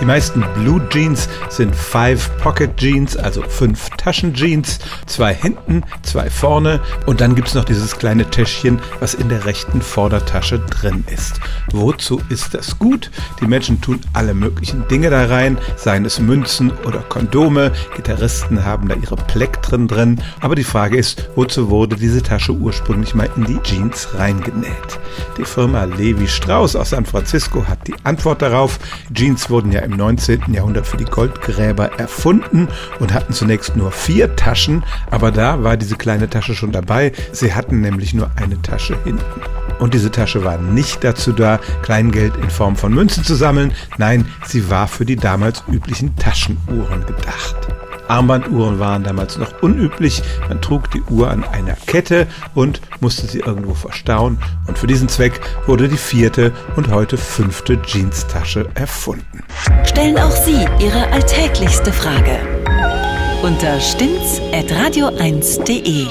Die meisten Blue Jeans sind Five Pocket Jeans, also fünf Taschenjeans, zwei hinten, zwei vorne und dann gibt es noch dieses kleine Täschchen, was in der rechten Vordertasche drin ist. Wozu ist das gut? Die Menschen tun alle möglichen Dinge da rein, seien es Münzen oder Kondome. Gitarristen haben da ihre Plektren drin. Aber die Frage ist, wozu wurde diese Tasche ursprünglich mal in die Jeans reingenäht? Die Firma Levi Strauss aus San Francisco hat die Antwort darauf. Jeans wurden ja im 19. Jahrhundert für die Goldgräber erfunden und hatten zunächst nur vier Taschen, aber da war diese kleine Tasche schon dabei. Sie hatten nämlich nur eine Tasche hinten. Und diese Tasche war nicht dazu da, Kleingeld in Form von Münzen zu sammeln. Nein, sie war für die damals üblichen Taschenuhren gedacht. Armbanduhren waren damals noch unüblich. Man trug die Uhr an einer Kette und musste sie irgendwo verstauen. Und für diesen Zweck wurde die vierte und heute fünfte Jeanstasche erfunden. Stellen auch Sie Ihre alltäglichste Frage unter stimmtz.radio1.de.